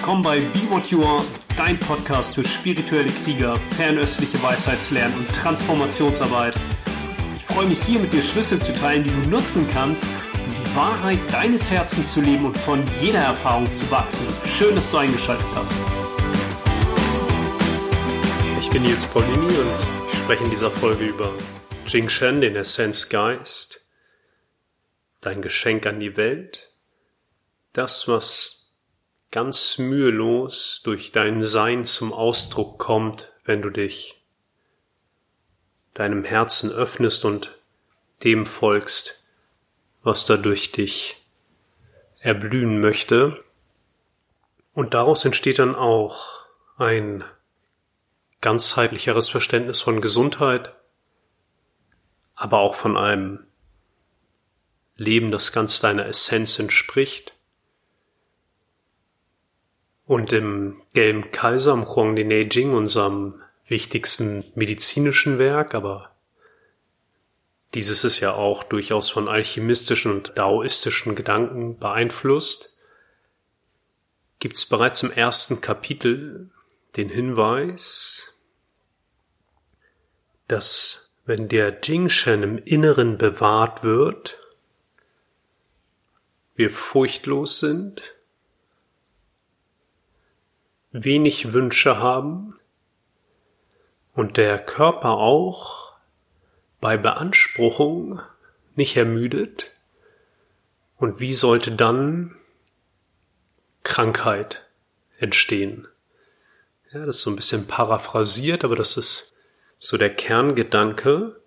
willkommen bei Be What You Are, dein Podcast für spirituelle Krieger, fernöstliche Weisheitslernen und Transformationsarbeit. Ich freue mich hier mit dir Schlüssel zu teilen, die du nutzen kannst, um die Wahrheit deines Herzens zu leben und von jeder Erfahrung zu wachsen. Schön, dass du eingeschaltet hast. Ich bin Nils Paulini und ich spreche in dieser Folge über Jing Shen, den Essenzgeist, dein Geschenk an die Welt, das, was ganz mühelos durch dein Sein zum Ausdruck kommt, wenn du dich deinem Herzen öffnest und dem folgst, was da durch dich erblühen möchte. Und daraus entsteht dann auch ein ganzheitlicheres Verständnis von Gesundheit, aber auch von einem Leben, das ganz deiner Essenz entspricht. Und im Gelben Kaiser, im Huang Di Neijing, unserem wichtigsten medizinischen Werk, aber dieses ist ja auch durchaus von alchemistischen und daoistischen Gedanken beeinflusst, gibt es bereits im ersten Kapitel den Hinweis, dass wenn der Jingshen im Inneren bewahrt wird, wir furchtlos sind, wenig Wünsche haben und der Körper auch bei Beanspruchung nicht ermüdet. Und wie sollte dann Krankheit entstehen? Ja, das ist so ein bisschen paraphrasiert, aber das ist so der Kerngedanke.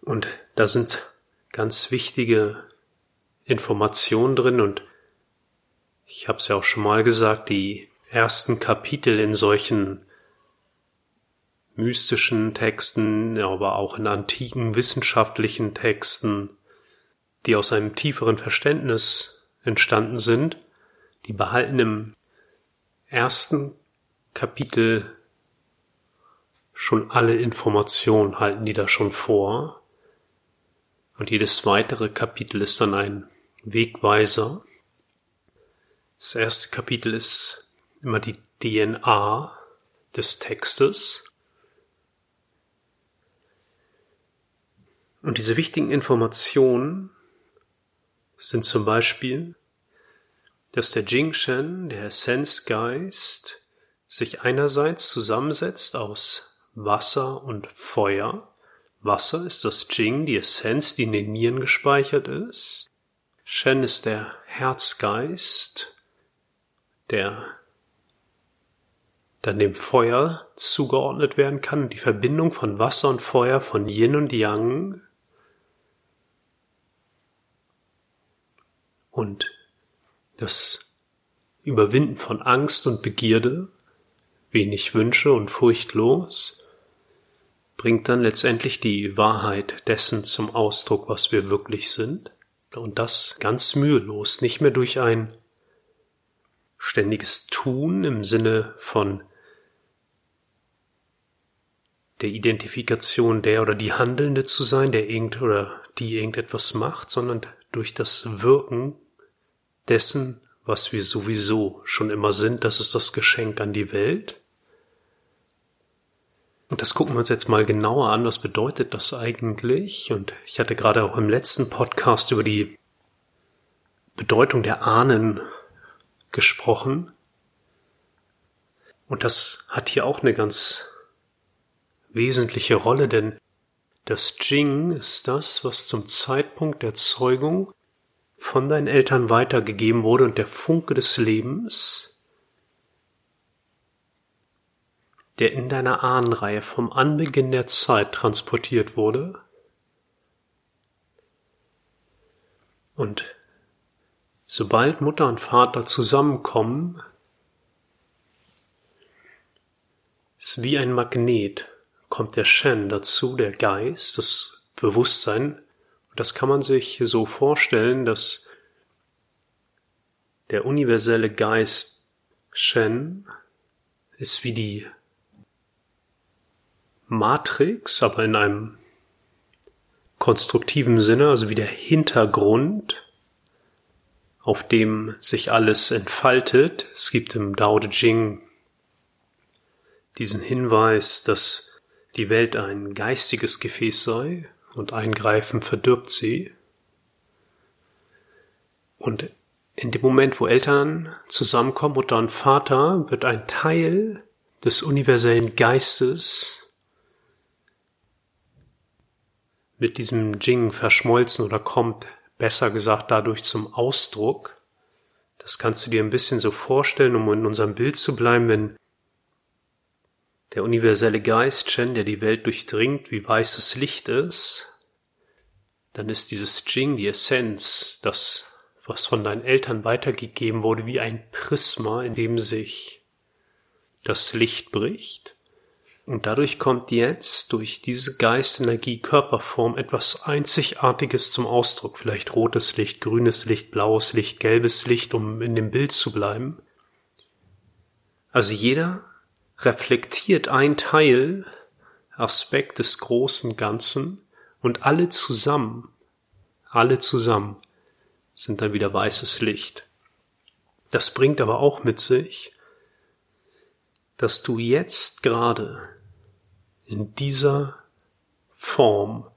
Und da sind ganz wichtige Informationen drin und ich habe es ja auch schon mal gesagt, die ersten Kapitel in solchen mystischen Texten, aber auch in antiken wissenschaftlichen Texten, die aus einem tieferen Verständnis entstanden sind, die behalten im ersten Kapitel schon alle Informationen, halten die da schon vor. Und jedes weitere Kapitel ist dann ein Wegweiser. Das erste Kapitel ist immer die DNA des Textes. Und diese wichtigen Informationen sind zum Beispiel, dass der Jingshen, der Essenzgeist, sich einerseits zusammensetzt aus Wasser und Feuer. Wasser ist das Jing, die Essenz, die in den Nieren gespeichert ist. Shen ist der Herzgeist, der dann dem Feuer zugeordnet werden kann, die Verbindung von Wasser und Feuer, von Yin und Yang und das Überwinden von Angst und Begierde, wenig Wünsche und furchtlos, bringt dann letztendlich die Wahrheit dessen zum Ausdruck, was wir wirklich sind. Und das ganz mühelos, nicht mehr durch ein ständiges Tun im Sinne von der Identifikation der oder die Handelnde zu sein, der irgend oder die irgendetwas macht, sondern durch das Wirken dessen, was wir sowieso schon immer sind, das ist das Geschenk an die Welt. Und das gucken wir uns jetzt mal genauer an. Was bedeutet das eigentlich? Und ich hatte gerade auch im letzten Podcast über die Bedeutung der Ahnen gesprochen. Und das hat hier auch eine ganz wesentliche Rolle, denn das Jing ist das, was zum Zeitpunkt der Zeugung von deinen Eltern weitergegeben wurde und der Funke des Lebens, der in deiner Ahnenreihe vom Anbeginn der Zeit transportiert wurde. Und Sobald Mutter und Vater zusammenkommen, ist wie ein Magnet, kommt der Shen dazu, der Geist, das Bewusstsein. Das kann man sich so vorstellen, dass der universelle Geist Shen ist wie die Matrix, aber in einem konstruktiven Sinne, also wie der Hintergrund auf dem sich alles entfaltet. Es gibt im Dao De Jing diesen Hinweis, dass die Welt ein geistiges Gefäß sei und Eingreifen verdirbt sie. Und in dem Moment, wo Eltern zusammenkommen, Mutter und Vater, wird ein Teil des universellen Geistes mit diesem Jing verschmolzen oder kommt besser gesagt dadurch zum Ausdruck. Das kannst du dir ein bisschen so vorstellen, um in unserem Bild zu bleiben, wenn der universelle Geist, Chen, der die Welt durchdringt, wie weißes Licht ist, dann ist dieses Jing, die Essenz, das, was von deinen Eltern weitergegeben wurde, wie ein Prisma, in dem sich das Licht bricht. Und dadurch kommt jetzt durch diese Geistenergie Körperform etwas Einzigartiges zum Ausdruck. Vielleicht rotes Licht, grünes Licht, blaues Licht, gelbes Licht, um in dem Bild zu bleiben. Also jeder reflektiert ein Teil, Aspekt des großen Ganzen und alle zusammen, alle zusammen sind dann wieder weißes Licht. Das bringt aber auch mit sich, dass du jetzt gerade in dieser Form,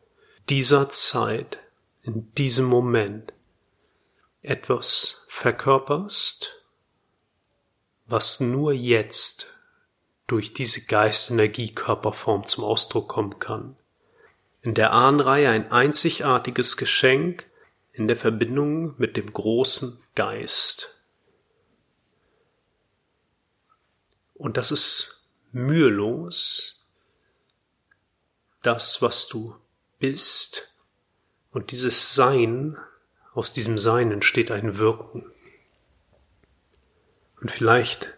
dieser Zeit, in diesem Moment etwas verkörperst, was nur jetzt durch diese Geistenergie-Körperform zum Ausdruck kommen kann. In der Ahnenreihe ein einzigartiges Geschenk in der Verbindung mit dem großen Geist. Und das ist mühelos, das, was du bist. Und dieses Sein, aus diesem Sein entsteht ein Wirken. Und vielleicht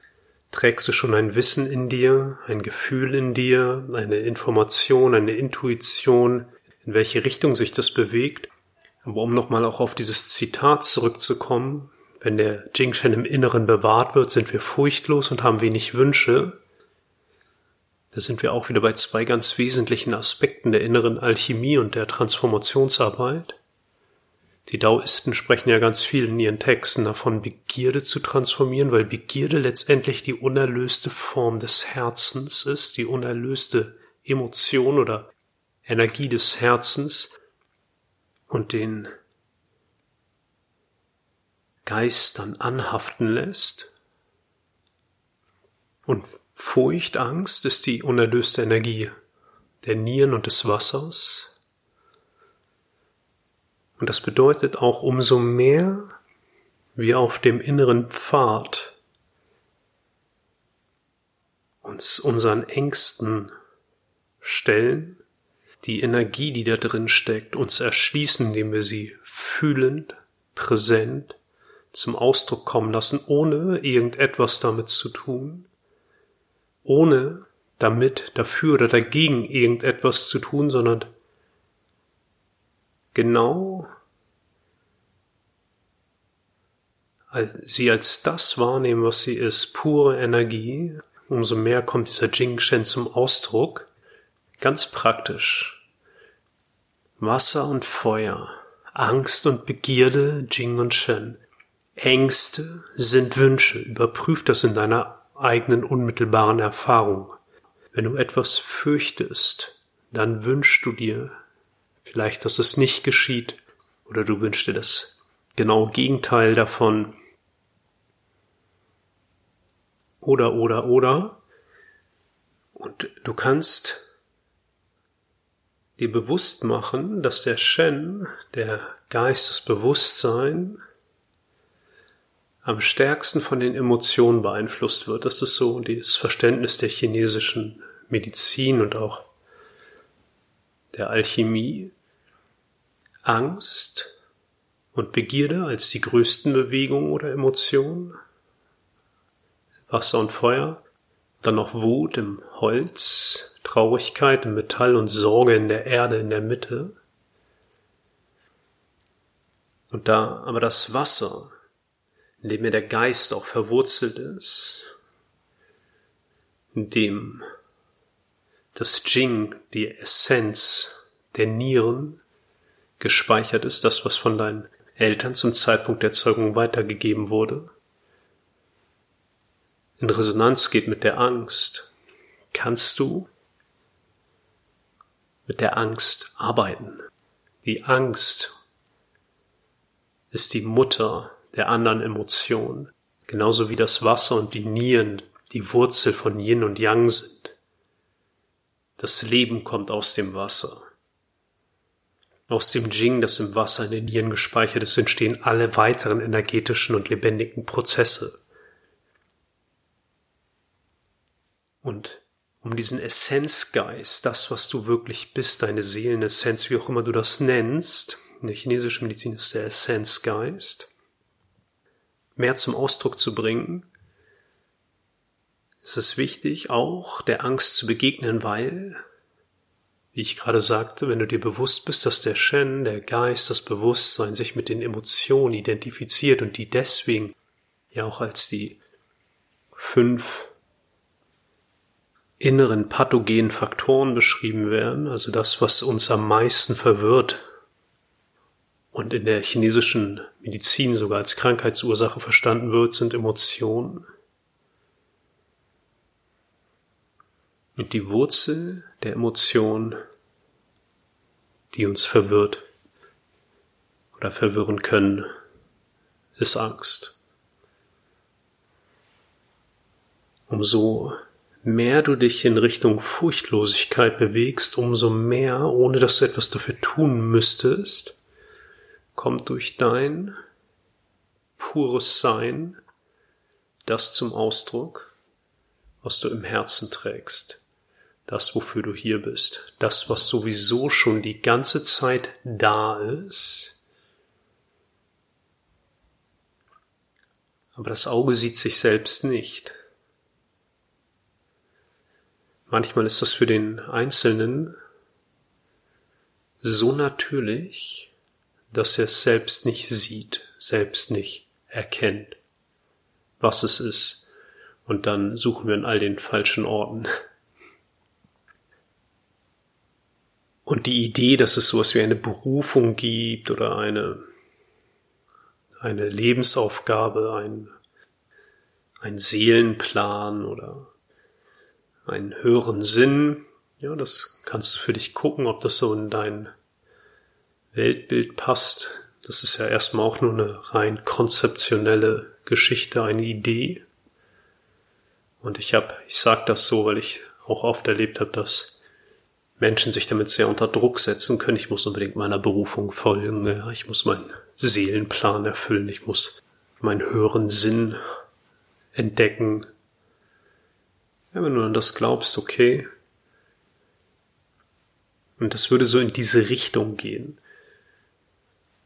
trägst du schon ein Wissen in dir, ein Gefühl in dir, eine Information, eine Intuition, in welche Richtung sich das bewegt. Aber um nochmal auch auf dieses Zitat zurückzukommen, wenn der Jingshen im Inneren bewahrt wird, sind wir furchtlos und haben wenig Wünsche. Da sind wir auch wieder bei zwei ganz wesentlichen Aspekten der inneren Alchemie und der Transformationsarbeit. Die Daoisten sprechen ja ganz viel in ihren Texten davon, Begierde zu transformieren, weil Begierde letztendlich die unerlöste Form des Herzens ist, die unerlöste Emotion oder Energie des Herzens und den Geist dann anhaften lässt. Und Furcht, Angst ist die unerlöste Energie der Nieren und des Wassers. Und das bedeutet auch, umso mehr wir auf dem inneren Pfad uns unseren Ängsten stellen, die Energie, die da drin steckt, uns erschließen, indem wir sie fühlend, präsent zum Ausdruck kommen lassen, ohne irgendetwas damit zu tun, ohne damit dafür oder dagegen irgendetwas zu tun, sondern genau sie als das wahrnehmen, was sie ist, pure Energie, umso mehr kommt dieser Jing-Shen zum Ausdruck. Ganz praktisch. Wasser und Feuer, Angst und Begierde, Jing und Shen. Ängste sind Wünsche. Überprüf das in deiner eigenen unmittelbaren Erfahrung. Wenn du etwas fürchtest, dann wünschst du dir vielleicht, dass es nicht geschieht, oder du wünschst dir das genaue Gegenteil davon. Oder, oder, oder. Und du kannst dir bewusst machen, dass der Shen, der Geistesbewusstsein, am stärksten von den Emotionen beeinflusst wird. Das ist so das Verständnis der chinesischen Medizin und auch der Alchemie. Angst und Begierde als die größten Bewegungen oder Emotionen. Wasser und Feuer. Dann noch Wut im Holz, Traurigkeit im Metall und Sorge in der Erde in der Mitte. Und da aber das Wasser in dem mir der Geist auch verwurzelt ist, in dem das Jing, die Essenz der Nieren, gespeichert ist, das, was von deinen Eltern zum Zeitpunkt der Zeugung weitergegeben wurde, in Resonanz geht mit der Angst, kannst du mit der Angst arbeiten. Die Angst ist die Mutter der anderen Emotionen, genauso wie das Wasser und die Nieren die Wurzel von Yin und Yang sind. Das Leben kommt aus dem Wasser. Aus dem Jing, das im Wasser in den Nieren gespeichert ist, entstehen alle weiteren energetischen und lebendigen Prozesse. Und um diesen Essenzgeist, das, was du wirklich bist, deine Seelenessenz, wie auch immer du das nennst, in der chinesischen Medizin ist der Essenzgeist, mehr zum Ausdruck zu bringen, ist es wichtig, auch der Angst zu begegnen, weil, wie ich gerade sagte, wenn du dir bewusst bist, dass der Shen, der Geist, das Bewusstsein sich mit den Emotionen identifiziert und die deswegen ja auch als die fünf inneren pathogenen Faktoren beschrieben werden, also das, was uns am meisten verwirrt und in der chinesischen Medizin sogar als Krankheitsursache verstanden wird, sind Emotionen. Und die Wurzel der Emotion, die uns verwirrt oder verwirren können, ist Angst. Umso mehr du dich in Richtung Furchtlosigkeit bewegst, umso mehr, ohne dass du etwas dafür tun müsstest, kommt durch dein pures Sein das zum Ausdruck, was du im Herzen trägst, das, wofür du hier bist, das, was sowieso schon die ganze Zeit da ist, aber das Auge sieht sich selbst nicht. Manchmal ist das für den Einzelnen so natürlich, dass er es selbst nicht sieht, selbst nicht erkennt, was es ist. Und dann suchen wir in all den falschen Orten. Und die Idee, dass es sowas wie eine Berufung gibt oder eine, eine Lebensaufgabe, ein, ein Seelenplan oder einen höheren Sinn. Ja, das kannst du für dich gucken, ob das so in dein Weltbild passt. Das ist ja erstmal auch nur eine rein konzeptionelle Geschichte, eine Idee. Und ich habe, ich sag das so, weil ich auch oft erlebt habe, dass Menschen sich damit sehr unter Druck setzen können. Ich muss unbedingt meiner Berufung folgen. Ich muss meinen Seelenplan erfüllen. Ich muss meinen höheren Sinn entdecken. Ja, wenn du an das glaubst, okay. Und das würde so in diese Richtung gehen.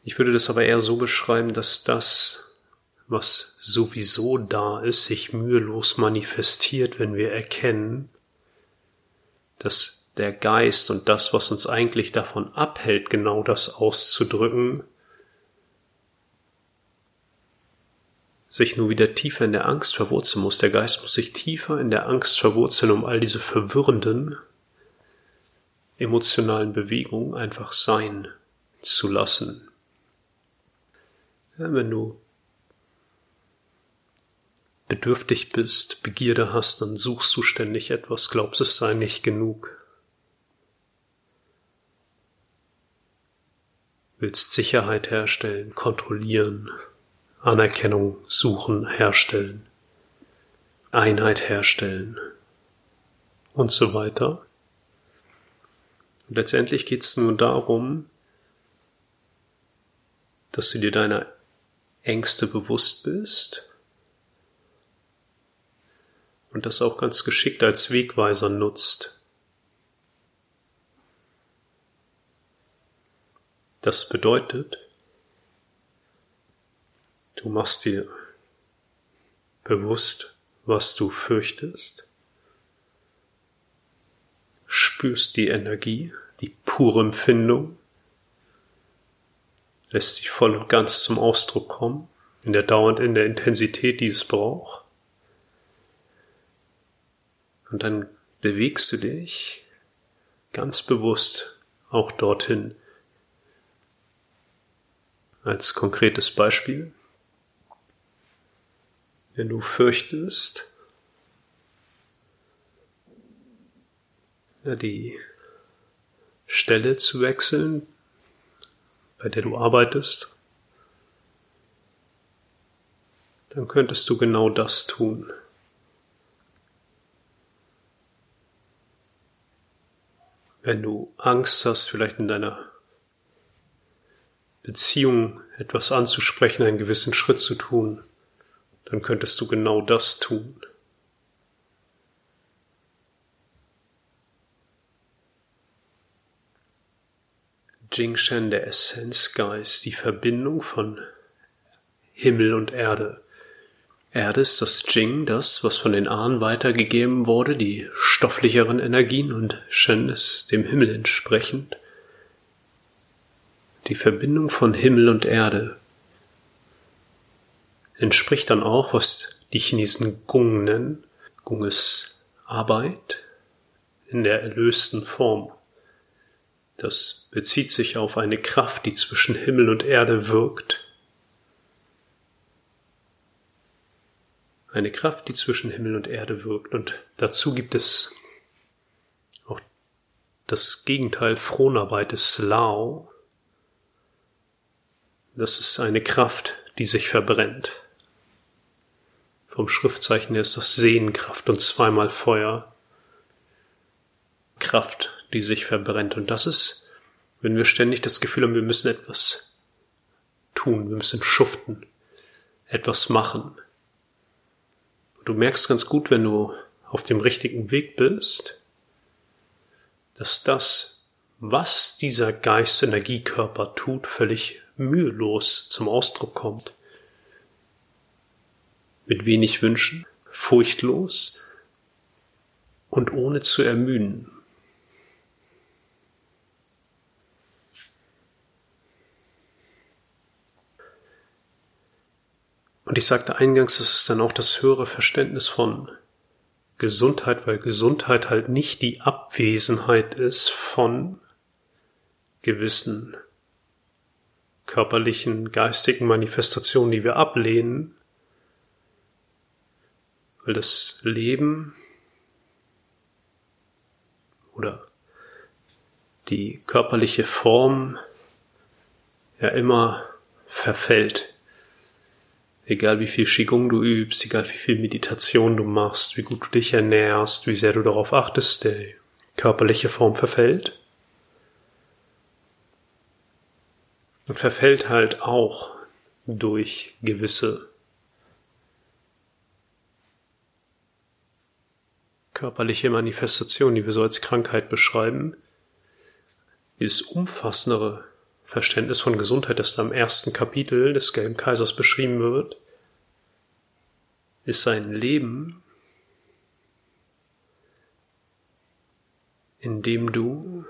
Ich würde das aber eher so beschreiben, dass das, was sowieso da ist, sich mühelos manifestiert, wenn wir erkennen, dass der Geist und das, was uns eigentlich davon abhält, genau das auszudrücken, sich nur wieder tiefer in der Angst verwurzeln muss. Der Geist muss sich tiefer in der Angst verwurzeln, um all diese verwirrenden emotionalen Bewegungen einfach sein zu lassen. Ja, wenn du bedürftig bist, Begierde hast, dann suchst du ständig etwas, glaubst es sei nicht genug. Willst Sicherheit herstellen, kontrollieren, Anerkennung suchen, herstellen, Einheit herstellen und so weiter. Und letztendlich geht es nur darum, dass du dir deiner Ängste bewusst bist und das auch ganz geschickt als Wegweiser nutzt. Das bedeutet, Du machst dir bewusst, was du fürchtest, spürst die Energie, die pure Empfindung, lässt sie voll und ganz zum Ausdruck kommen, in der dauernd in der Intensität, die es braucht. Und dann bewegst du dich ganz bewusst auch dorthin, Als konkretes Beispiel, wenn du fürchtest, die Stelle zu wechseln, bei der du arbeitest, dann könntest du genau das tun. Wenn du Angst hast, vielleicht in deiner Beziehung etwas anzusprechen, einen gewissen Schritt zu tun, dann könntest du genau das tun. Jingshen, der Essenzgeist, die Verbindung von Himmel und Erde. Erde ist das Jing, das, was von den Ahnen weitergegeben wurde, die stofflicheren Energien und Shen ist dem Himmel entsprechend. Die Verbindung von Himmel und Erde entspricht dann auch, was die Chinesen Gung nennen. Gung ist Arbeit in der erlösten Form. Das bezieht sich auf eine Kraft, die zwischen Himmel und Erde wirkt. Eine Kraft, die zwischen Himmel und Erde wirkt. Und dazu gibt es auch das Gegenteil Fronarbeit des Lao. Das ist eine Kraft, die sich verbrennt. Vom Schriftzeichen her ist das Sehenkraft und zweimal Feuer. Kraft, die sich verbrennt. Und das ist, wenn wir ständig das Gefühl haben, wir müssen etwas tun, wir müssen schuften, etwas machen. du merkst ganz gut, wenn du auf dem richtigen Weg bist, dass das, was dieser Geist-Energiekörper tut, völlig mühelos zum Ausdruck kommt. Mit wenig Wünschen, furchtlos und ohne zu ermüden. Und ich sagte eingangs, es ist dann auch das höhere Verständnis von Gesundheit, weil Gesundheit halt nicht die Abwesenheit ist von gewissen körperlichen, geistigen Manifestationen, die wir ablehnen, weil das Leben oder die körperliche Form ja immer verfällt. Egal wie viel Qigong du übst, egal wie viel Meditation du machst, wie gut du dich ernährst, wie sehr du darauf achtest, die körperliche Form verfällt. Und verfällt halt auch durch gewisse körperliche Manifestationen, die wir so als Krankheit beschreiben. Dieses umfassendere Verständnis von Gesundheit, das da im ersten Kapitel des Gelben Kaisers beschrieben wird, ist sein Leben, in dem du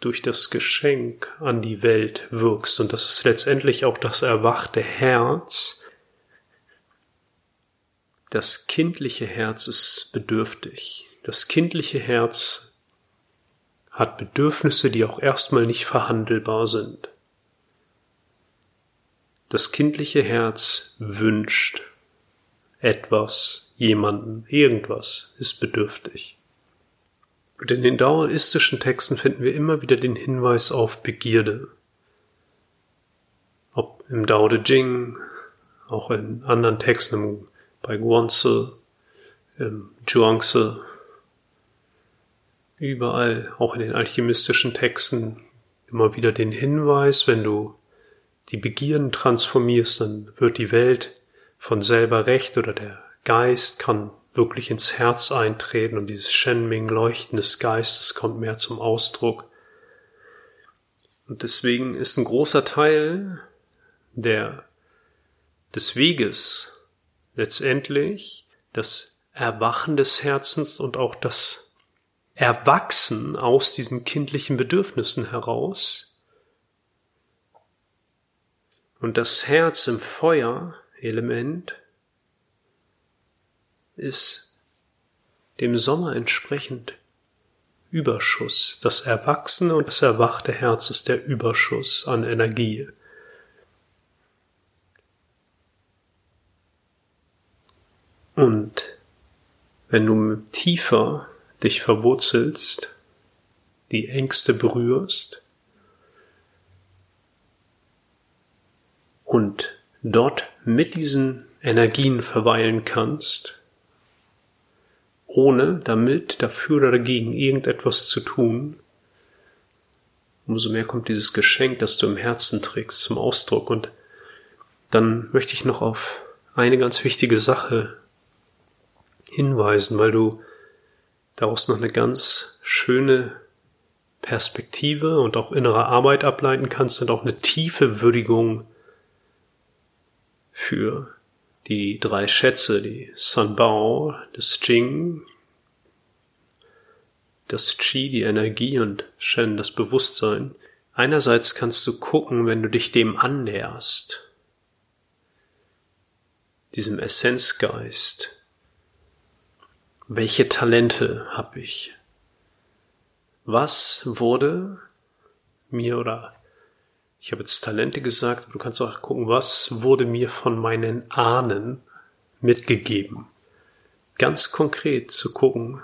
durch das Geschenk an die Welt wirkst. Und das ist letztendlich auch das erwachte Herz. Das kindliche Herz ist bedürftig. Das kindliche Herz hat Bedürfnisse, die auch erstmal nicht verhandelbar sind. Das kindliche Herz wünscht etwas, jemanden, irgendwas, ist bedürftig. Und in den daoistischen Texten finden wir immer wieder den Hinweis auf Begierde. Ob im Dao De Jing, auch in anderen Texten, bei Guanzi, im Zhuangzi, überall, auch in den alchemistischen Texten, immer wieder den Hinweis, wenn du die Begierden transformierst, dann wird die Welt von selber recht oder der Geist kann wirklich ins Herz eintreten und dieses Shenming Leuchten des Geistes kommt mehr zum Ausdruck. Und deswegen ist ein großer Teil der, des Weges letztendlich das Erwachen des Herzens und auch das erwachsen aus diesen kindlichen Bedürfnissen heraus. Und das Herz im Feuer-Element ist dem Sommer entsprechend Überschuss. Das erwachsene und das erwachte Herz ist der Überschuss an Energie. Und wenn du tiefer dich verwurzelst, die Ängste berührst und dort mit diesen Energien verweilen kannst, ohne damit dafür oder dagegen irgendetwas zu tun, umso mehr kommt dieses Geschenk, das du im Herzen trägst, zum Ausdruck. Und dann möchte ich noch auf eine ganz wichtige Sache hinweisen, weil du daraus noch eine ganz schöne Perspektive und auch innere Arbeit ableiten kannst und auch eine tiefe Würdigung für die drei Schätze, die Sanbao, das Jing, das Qi, die Energie und Shen, das Bewusstsein. Einerseits kannst du gucken, wenn du dich dem annäherst, diesem Essenzgeist, welche Talente habe ich? Was wurde mir oder ich habe jetzt Talente gesagt, du kannst auch gucken, was wurde mir von meinen Ahnen mitgegeben. Ganz konkret zu gucken,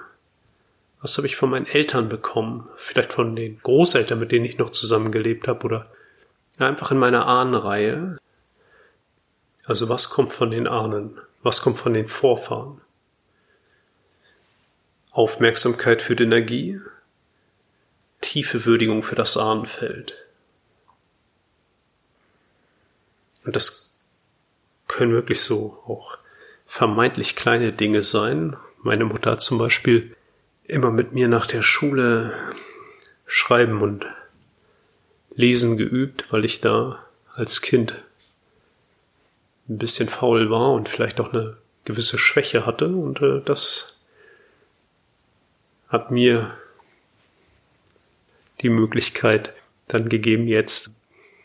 was habe ich von meinen Eltern bekommen, vielleicht von den Großeltern, mit denen ich noch zusammengelebt habe, oder einfach in meiner Ahnenreihe. Also was kommt von den Ahnen? Was kommt von den Vorfahren? Aufmerksamkeit für die Energie, tiefe Würdigung für das Ahnenfeld. Und das können wirklich so auch vermeintlich kleine Dinge sein. Meine Mutter hat zum Beispiel immer mit mir nach der Schule schreiben und lesen geübt, weil ich da als Kind ein bisschen faul war und vielleicht auch eine gewisse Schwäche hatte und äh, das hat mir die Möglichkeit dann gegeben, jetzt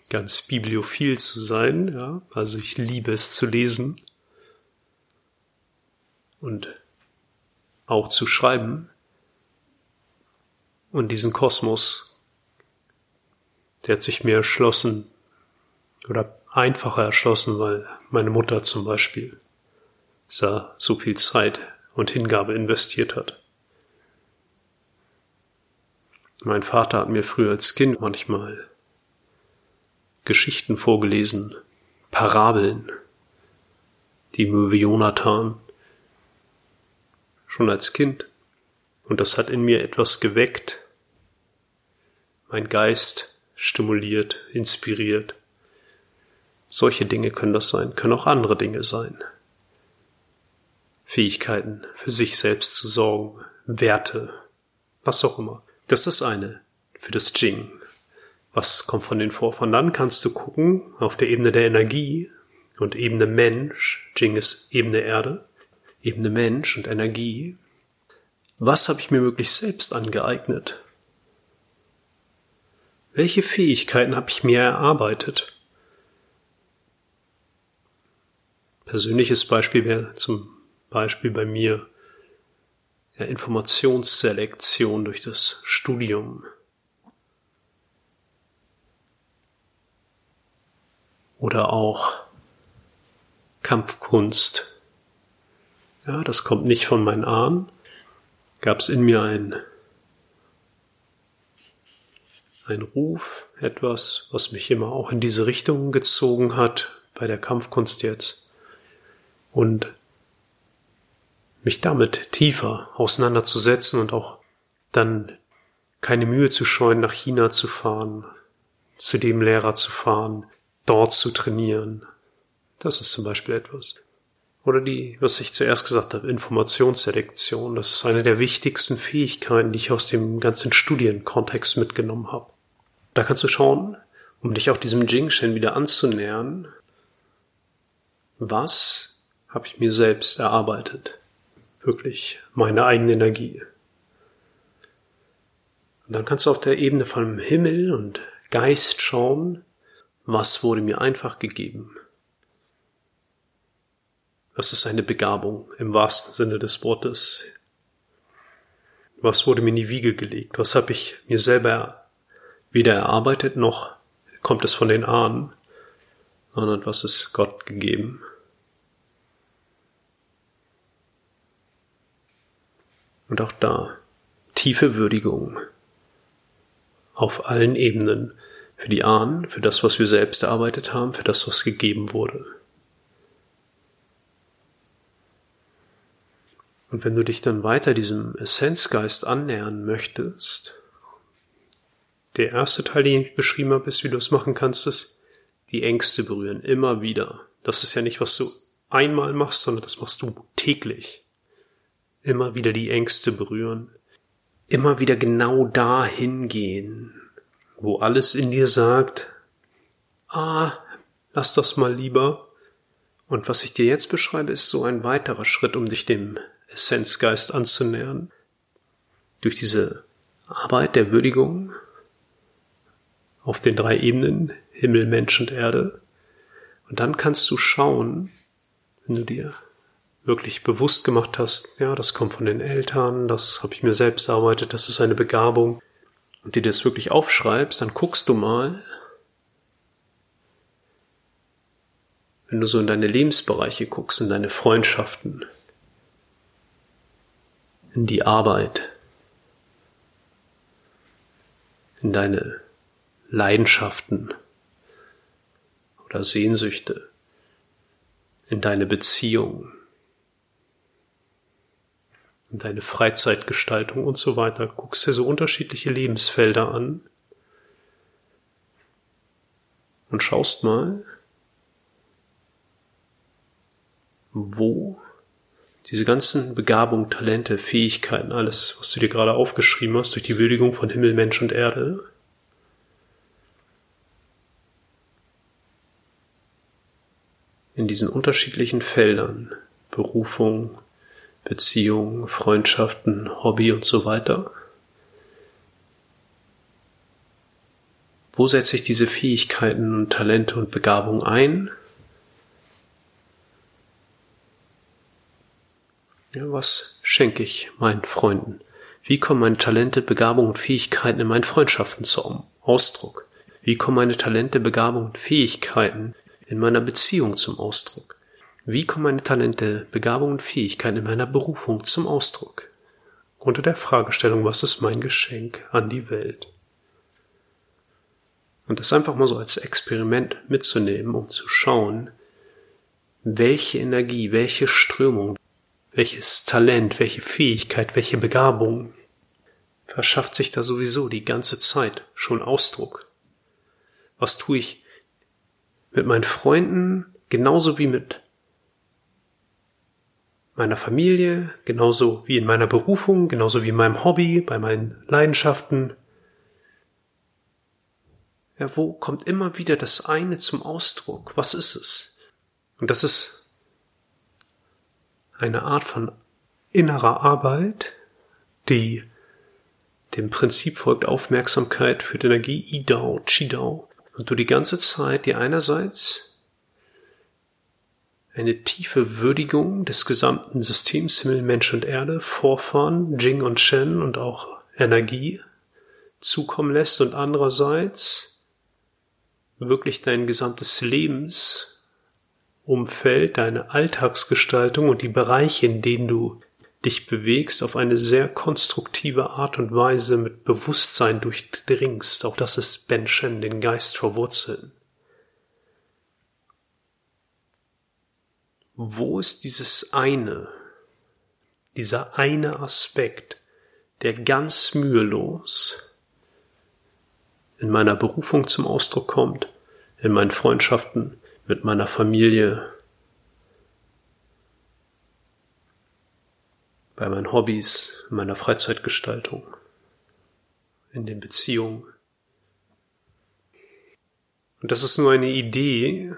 ganz bibliophil zu sein, ja. Also ich liebe es zu lesen und auch zu schreiben. Und diesen Kosmos, der hat sich mir erschlossen oder einfacher erschlossen, weil meine Mutter zum Beispiel da so viel Zeit und Hingabe investiert hat. Mein Vater hat mir früher als Kind manchmal Geschichten vorgelesen, Parabeln, die Möwe Jonathan, schon als Kind. Und das hat in mir etwas geweckt, mein Geist stimuliert, inspiriert. Solche Dinge können das sein, können auch andere Dinge sein. Fähigkeiten, für sich selbst zu sorgen, Werte, was auch immer. Das ist eine für das Jing, was kommt von den Vorfahren. Dann kannst du gucken auf der Ebene der Energie und Ebene Mensch. Jing ist Ebene Erde. Ebene Mensch und Energie. Was habe ich mir wirklich selbst angeeignet? Welche Fähigkeiten habe ich mir erarbeitet? Persönliches Beispiel wäre zum Beispiel bei mir ja, Informationsselektion durch das Studium. oder auch Kampfkunst. Ja, das kommt nicht von meinen Ahnen. Gab es in mir ein, ein Ruf, etwas, was mich immer auch in diese Richtung gezogen hat, bei der Kampfkunst jetzt. Und mich damit tiefer auseinanderzusetzen und auch dann keine Mühe zu scheuen, nach China zu fahren, zu dem Lehrer zu fahren, dort zu trainieren. Das ist zum Beispiel etwas. Oder die, was ich zuerst gesagt habe, Informationsselektion. Das ist eine der wichtigsten Fähigkeiten, die ich aus dem ganzen Studienkontext mitgenommen habe. Da kannst du schauen, um dich auch diesem Jingshen wieder anzunähern, was habe ich mir selbst erarbeitet? Wirklich meine eigene Energie. Und dann kannst du auf der Ebene von Himmel und Geist schauen, was wurde mir einfach gegeben? Das ist eine Begabung im wahrsten Sinne des Wortes. Was wurde mir in die Wiege gelegt? Was habe ich mir selber weder erarbeitet noch kommt es von den Ahnen, sondern was ist Gott gegeben? Und auch da tiefe Würdigung auf allen Ebenen für die Ahnen, für das, was wir selbst erarbeitet haben, für das, was gegeben wurde. Und wenn du dich dann weiter diesem Essenzgeist annähern möchtest, der erste Teil, den ich beschrieben habe, ist, wie du es machen kannst, ist die Ängste berühren, immer wieder. Das ist ja nicht, was du einmal machst, sondern das machst du täglich. Immer wieder die Ängste berühren. Immer wieder genau dahin gehen, wo alles in dir sagt, ah, lass das mal lieber. Und was ich dir jetzt beschreibe, ist so ein weiterer Schritt, um dich dem Essenzgeist anzunähern. Durch diese Arbeit der Würdigung auf den drei Ebenen Himmel, Mensch und Erde. Und dann kannst du schauen, wenn du dir wirklich bewusst gemacht hast, ja, das kommt von den Eltern, das habe ich mir selbst erarbeitet, das ist eine Begabung, und dir das wirklich aufschreibst, dann guckst du mal, wenn du so in deine Lebensbereiche guckst, in deine Freundschaften, in die Arbeit, in deine Leidenschaften oder Sehnsüchte, in deine Beziehung, in deine Freizeitgestaltung und so weiter. Guckst dir so unterschiedliche Lebensfelder an und schaust mal, wo diese ganzen Begabungen, Talente, Fähigkeiten, alles, was du dir gerade aufgeschrieben hast, durch die Würdigung von Himmel, Mensch und Erde, in diesen unterschiedlichen Feldern, Berufung, Beziehung, Freundschaften, Hobby und so weiter, wo setze ich diese Fähigkeiten und Talente und Begabung ein Ja, was schenke ich meinen Freunden? Wie kommen meine Talente, Begabungen und Fähigkeiten in meinen Freundschaften zum Ausdruck? Wie kommen meine Talente, Begabungen und Fähigkeiten in meiner Beziehung zum Ausdruck? Wie kommen meine Talente, Begabungen und Fähigkeiten in meiner Berufung zum Ausdruck? Unter der Fragestellung, was ist mein Geschenk an die Welt? Und das einfach mal so als Experiment mitzunehmen, um zu schauen, welche Energie, welche Strömung, welches Talent, welche Fähigkeit, welche Begabung verschafft sich da sowieso die ganze Zeit schon Ausdruck? Was tue ich mit meinen Freunden genauso wie mit meiner Familie, genauso wie in meiner Berufung, genauso wie in meinem Hobby, bei meinen Leidenschaften? Ja, wo kommt immer wieder das eine zum Ausdruck? Was ist es? Und das ist eine Art von innerer Arbeit, die dem Prinzip folgt Aufmerksamkeit für die Energie Idao, Chidao, und du die ganze Zeit dir einerseits eine tiefe Würdigung des gesamten Systems Himmel, Mensch und Erde, Vorfahren, Jing und Shen und auch Energie zukommen lässt und andererseits wirklich dein gesamtes Lebens Umfeld, deine Alltagsgestaltung und die Bereiche, in denen du dich bewegst, auf eine sehr konstruktive Art und Weise mit Bewusstsein durchdringst. Auch das ist Ben Shen, den Geist verwurzeln. Wo ist dieses eine, dieser eine Aspekt, der ganz mühelos in meiner Berufung zum Ausdruck kommt, in meinen Freundschaften, mit meiner Familie, bei meinen Hobbys, in meiner Freizeitgestaltung, in den Beziehungen. Und das ist nur eine Idee,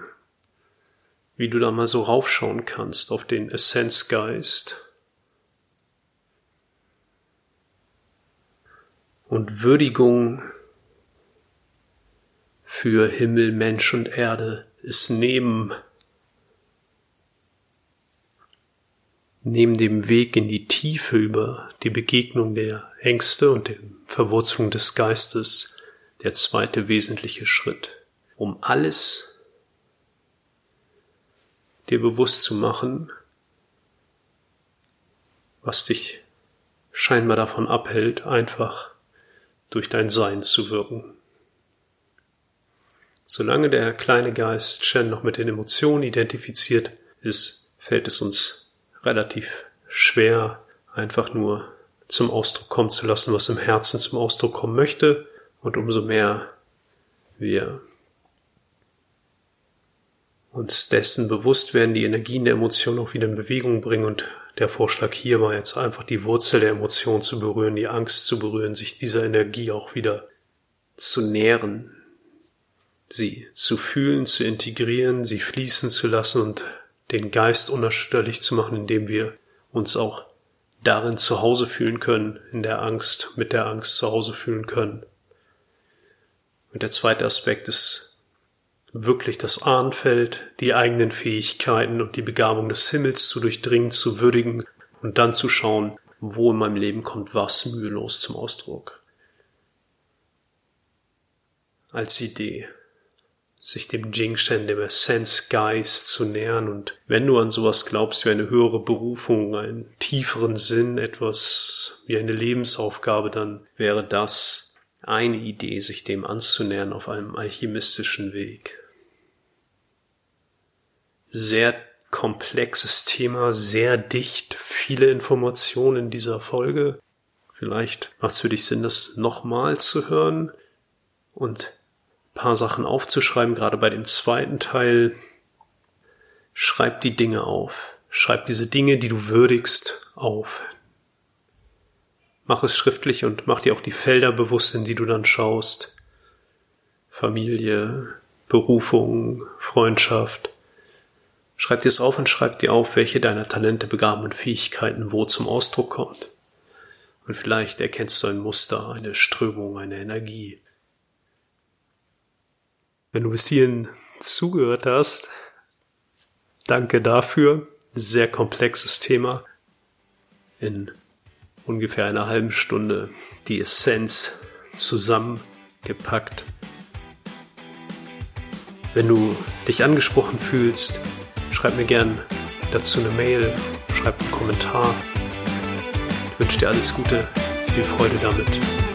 wie du da mal so raufschauen kannst auf den Essenzgeist. Und Würdigung für Himmel, Mensch und Erde ist neben, neben dem Weg in die Tiefe über die Begegnung der Ängste und der Verwurzelung des Geistes der zweite wesentliche Schritt, um alles dir bewusst zu machen, was dich scheinbar davon abhält, einfach durch dein Sein zu wirken. Solange der kleine Geist Shen noch mit den Emotionen identifiziert ist, fällt es uns relativ schwer, einfach nur zum Ausdruck kommen zu lassen, was im Herzen zum Ausdruck kommen möchte. Und umso mehr wir uns dessen bewusst werden, die Energien der Emotion auch wieder in Bewegung bringen. Und der Vorschlag hier war jetzt einfach die Wurzel der Emotion zu berühren, die Angst zu berühren, sich dieser Energie auch wieder zu nähren, sie zu fühlen, zu integrieren, sie fließen zu lassen und den Geist unerschütterlich zu machen, indem wir uns auch darin zu Hause fühlen können, in der Angst, mit der Angst zu Hause fühlen können. Und der zweite Aspekt ist wirklich das Ahnenfeld, die eigenen Fähigkeiten und die Begabung des Himmels zu durchdringen, zu würdigen und dann zu schauen, wo in meinem Leben kommt was mühelos zum Ausdruck. Als Idee, sich dem Jingshen, dem Essence-Geist zu nähern und wenn du an sowas glaubst wie eine höhere Berufung, einen tieferen Sinn, etwas wie eine Lebensaufgabe, dann wäre das eine Idee, sich dem anzunähern auf einem alchemistischen Weg sehr komplexes Thema, sehr dicht, viele Informationen in dieser Folge. Vielleicht macht es für dich Sinn, das nochmal zu hören und ein paar Sachen aufzuschreiben, gerade bei dem zweiten Teil. Schreib die Dinge auf. Schreib diese Dinge, die du würdigst, auf. Mach es schriftlich und mach dir auch die Felder bewusst, in die du dann schaust. Familie, Berufung, Freundschaft, Schreib dir es auf und schreib dir auf, welche deiner Talente, Begaben und Fähigkeiten wo zum Ausdruck kommt. Und vielleicht erkennst du ein Muster, eine Strömung, eine Energie. Wenn du bis hierhin zugehört hast, danke dafür. Sehr komplexes Thema. In ungefähr einer halben Stunde die Essenz zusammengepackt. Wenn du dich angesprochen fühlst, Schreib mir gern dazu eine Mail, schreib einen Kommentar. Ich wünsche dir alles Gute, viel Freude damit.